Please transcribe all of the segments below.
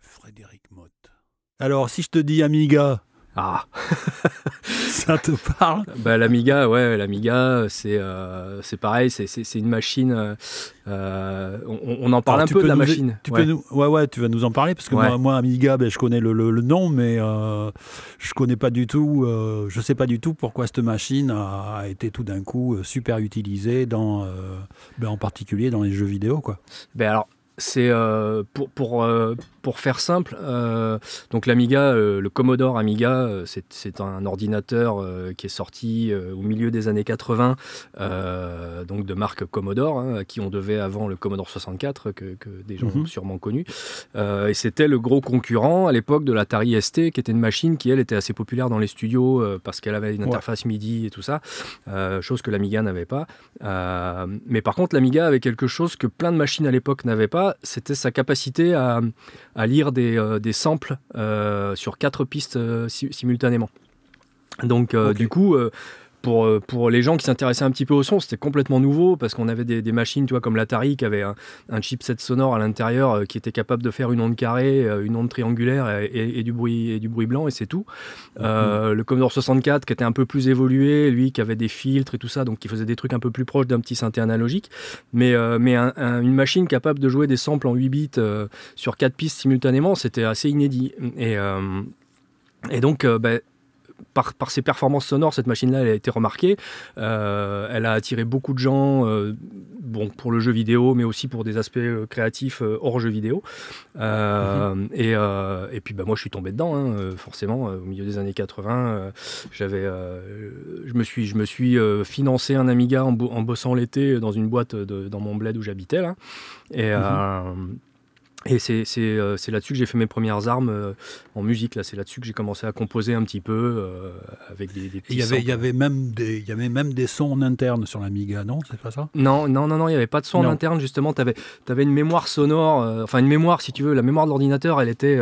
Frédéric Motte. Alors, si je te dis Amiga, Ah, ça te parle? Bah, l'Amiga, ouais, l'Amiga, c'est euh, c'est pareil, c'est- une machine. euh, euh, on, on en parle Alors, un peu de la nous- machine. Tu ouais. peux nous... Ouais, ouais, tu vas nous en parler parce que Ouais. moi, moi, Amiga, ben, je connais le, le- le nom, mais euh, je connais pas du tout, euh, je sais pas du tout pourquoi cette machine a, été tout d'un coup super utilisée dans, euh, ben, en particulier dans les jeux vidéo, quoi. Ben alors, c'est euh, pour, pour, euh, pour faire simple, euh, donc l'Amiga, le Commodore Amiga, c'est- un ordinateur qui est sorti au milieu des années 80, euh, donc de marque Commodore, hein, à qui on devait avant le Commodore 64, que, que des gens Mhm. ont sûrement connu. Et c'était le gros concurrent à l'époque de l'Atari ST, qui était une machine qui, elle, était assez populaire dans les studios parce qu'elle avait une Ouais. interface MIDI et tout ça, chose que l'Amiga n'avait pas. Mais par contre, l'Amiga avait quelque chose que plein de machines à l'époque n'avaient pas, c'était sa capacité à, à lire des, euh, des samples euh, sur quatre pistes euh, si- simultanément. Donc, du coup, pour, euh, pour les gens qui s'intéressaient un petit peu au son, c'était complètement nouveau parce qu'on avait des, des machines, tu vois, comme l'Atari qui avait un, un chipset sonore à l'intérieur euh, qui était capable de faire une onde carrée, euh, une onde triangulaire et, et- et du bruit et du bruit blanc et c'est tout. Euh, Le Commodore 64 qui était un peu plus évolué, lui qui avait des filtres et tout ça, donc qui faisait des trucs un peu plus proches d'un petit synthé analogique, mais, mais un- un- une machine capable de jouer des samples en 8 bits sur quatre pistes simultanément, c'était assez inédit. Et, et donc, euh, ben, par, par ses performances sonores, cette machine-là, elle a été remarquée. Euh, elle a attiré beaucoup de gens, euh, bon, pour le jeu vidéo, mais aussi pour des aspects euh, créatifs euh, hors jeu vidéo. Euh, et, et puis, bah, moi, je suis tombé dedans, hein, forcément, au milieu des années 80. euh, j'avais, je me suis, je me suis financé un Amiga en, bo- en bossant l'été dans une boîte de- dans mon bled où j'habitais. Là. Et, euh, et c'est c'est, euh, c'est là-dessus que j'ai fait mes premières armes euh, en musique. Là, c'est là-dessus que j'ai commencé à composer un petit peu euh, avec des, des Et petits. Il y avait, il y avait même des, il y avait même des sons en interne sur l'Amiga, non? C'est pas ça? Non, non, non, non, il n'y avait pas de son en interne, justement. Tu avais, une mémoire sonore, euh, enfin une mémoire, si tu veux. La mémoire de l'ordinateur, elle, était,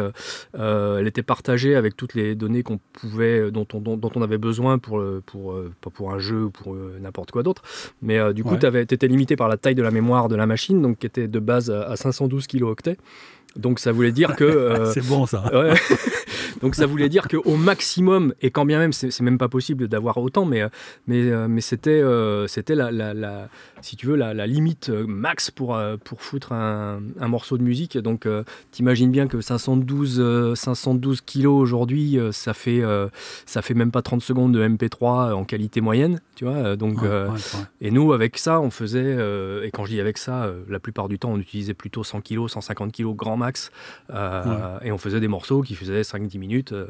elle était partagée avec toutes les données qu'on pouvait, dont on, dont, dont on avait besoin pour, pour, pas pour un jeu ou pour n'importe quoi d'autre. Mais du coup, Ouais. tu étais limité par la taille de la mémoire de la machine, donc qui était de base à à 512 kilooctets. Donc ça voulait dire que. euh, C'est bon ça. Ouais. Donc ça voulait dire qu'au maximum, et quand bien même, c'est même pas possible d'avoir autant, mais, euh, mais, euh, mais c'était euh, c'était la, la, la- si tu veux, la, la limite max pour, pour foutre un, un morceau de musique. Donc t'imagines bien que 512, euh, 512 kilos aujourd'hui, ça, fait, ça fait même pas 30 secondes de MP3 en qualité moyenne, tu vois. Donc, Ouais, ouais, ouais. et nous, avec ça, on faisait, et quand je dis avec ça, la plupart du temps, on utilisait plutôt 100 kg, 150 kg grand max, et on faisait des morceaux qui faisaient 5-10 minutes euh,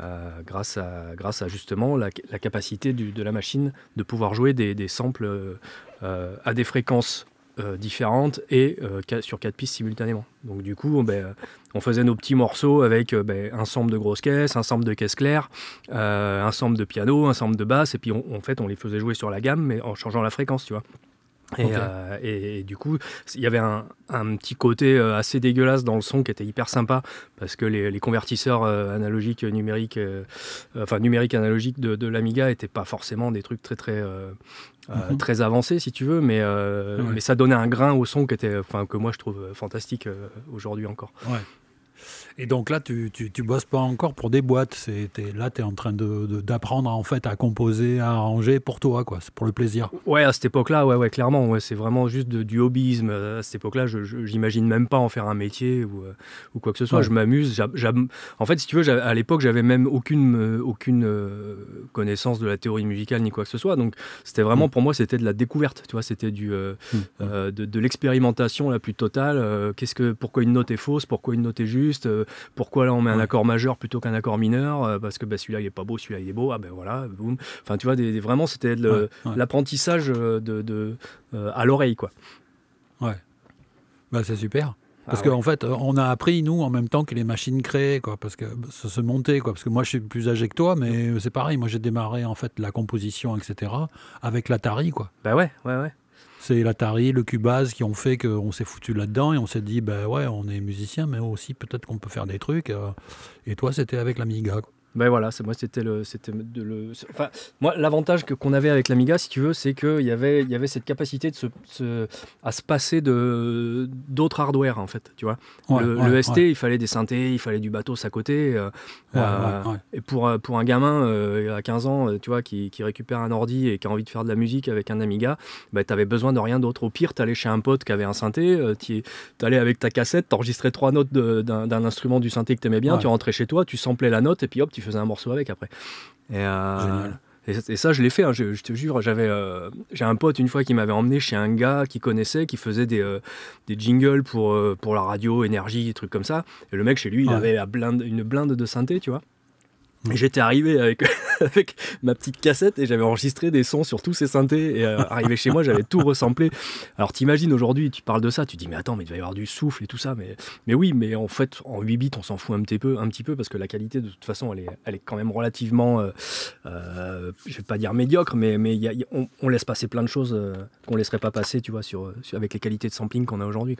euh, grâce, à, justement la, capacité de la machine de pouvoir jouer des, samples euh, à des fréquences différentes et sur quatre pistes simultanément. Donc du coup, ben, on faisait nos petits morceaux avec ben, un sample de grosses caisses, un sample de caisses claires, euh, un sample de piano, un sample de basse, et puis en fait on les faisait jouer sur la gamme, mais en changeant la fréquence, tu vois. Et, euh, et- et du coup, il y avait un, un petit côté euh, assez dégueulasse dans le son qui était hyper sympa parce que les, les convertisseurs euh, analogiques numériques, euh, enfin numériques analogiques de, de l'Amiga n'étaient pas forcément des trucs très très euh, Mhm. très avancés si tu veux, mais Ouais. mais ça donnait un grain au son qui était, enfin que moi je trouve fantastique aujourd'hui encore. Et donc là, tu, tu, tu bosses pas encore pour des boîtes. C'est, t'es- là, tu es en train de, de- d'apprendre en fait à composer, à arranger pour toi, quoi. C'est pour le plaisir. Ouais, à cette époque-là, ouais, ouais, clairement, ouais, c'est vraiment juste de- du hobbyisme. À cette époque-là, je, je- j'imagine même pas en faire un métier ou, euh, ou quoi que ce soit. Ouais. Je m'amuse. j'a- En fait, si tu veux, à l'époque, j'avais même aucune, euh, aucune euh, connaissance de la théorie musicale ni quoi que ce soit. Donc, c'était vraiment Mm. pour moi, c'était de la découverte. Tu vois, c'était du Mm. de, de l'expérimentation la plus totale. Qu'est-ce que, pourquoi une note est fausse, pourquoi une note est juste, euh, pourquoi là on met un Ouais. accord majeur plutôt qu'un accord mineur, euh, parce que bah, celui-là il est pas beau, celui-là il est beau. Ah ben voilà, boum. Enfin, tu vois, des, des- vraiment, c'était de Ouais, ouais. l'apprentissage euh, de, de, euh, à l'oreille, quoi. Bah, c'est super. Parce Ah ouais. qu'en fait, euh, on a appris, nous, en même temps que les machines créées, quoi, parce que ça se montait, quoi. Parce que moi, je suis plus âgé que toi, mais c'est pareil. Moi, j'ai démarré, en fait, la composition, etc., avec l'Atari, quoi. Bah ouais, ouais, ouais. C'est l'Atari, le Cubase qui ont fait qu'on s'est foutu là-dedans et on s'est dit, ben ouais, on est musicien, mais aussi peut-être qu'on peut faire des trucs. euh, Et toi, c'était avec l'Amiga. quoi. Ben voilà, c'est moi c'était le c'était de le enfin moi l'avantage que qu'on avait avec l'Amiga si tu veux, c'est qu'il y avait il y avait cette capacité de se, à se passer de d'autres hardware en fait, tu vois. le, ST, il fallait des synthés, il fallait du bateau à côté euh, euh, et pour pour un gamin euh, à 15 ans, tu vois, qui, qui, récupère un ordi et qui a envie de faire de la musique avec un Amiga, ben, tu avais besoin de rien d'autre. Au pire, tu allais chez un pote qui avait un synthé, tu allais avec ta cassette, t'enregistrais trois notes d'un instrument du synthé que tu aimais bien, tu rentrais chez toi, tu samplais la note et puis hop, tu faisais un morceau avec après. Et, euh, Et, ça, je l'ai fait, hein, je, te jure. J'avais, euh, j'ai un pote une fois qui m'avait emmené chez un gars qui connaissait, qui faisait des, euh, des jingles pour, pour la radio, énergie, des trucs comme ça. Et le mec, chez lui, il avait une blinde de synthé, tu vois. J'étais arrivé avec, ma petite cassette et j'avais enregistré des sons sur tous ces synthés. Et euh, arrivé chez moi, j'avais tout ressemblé. Alors t'imagines aujourd'hui, tu parles de ça, tu dis mais attends, mais il va y avoir du souffle et tout ça. Mais, oui, mais en fait, en 8 bits, on s'en fout un petit peu, un petit peu parce que la qualité, de toute façon, elle est, quand même relativement, euh, euh je vais pas dire médiocre, mais, on, laisse passer plein de choses euh, qu'on laisserait pas passer, tu vois, avec les qualités de sampling qu'on a aujourd'hui.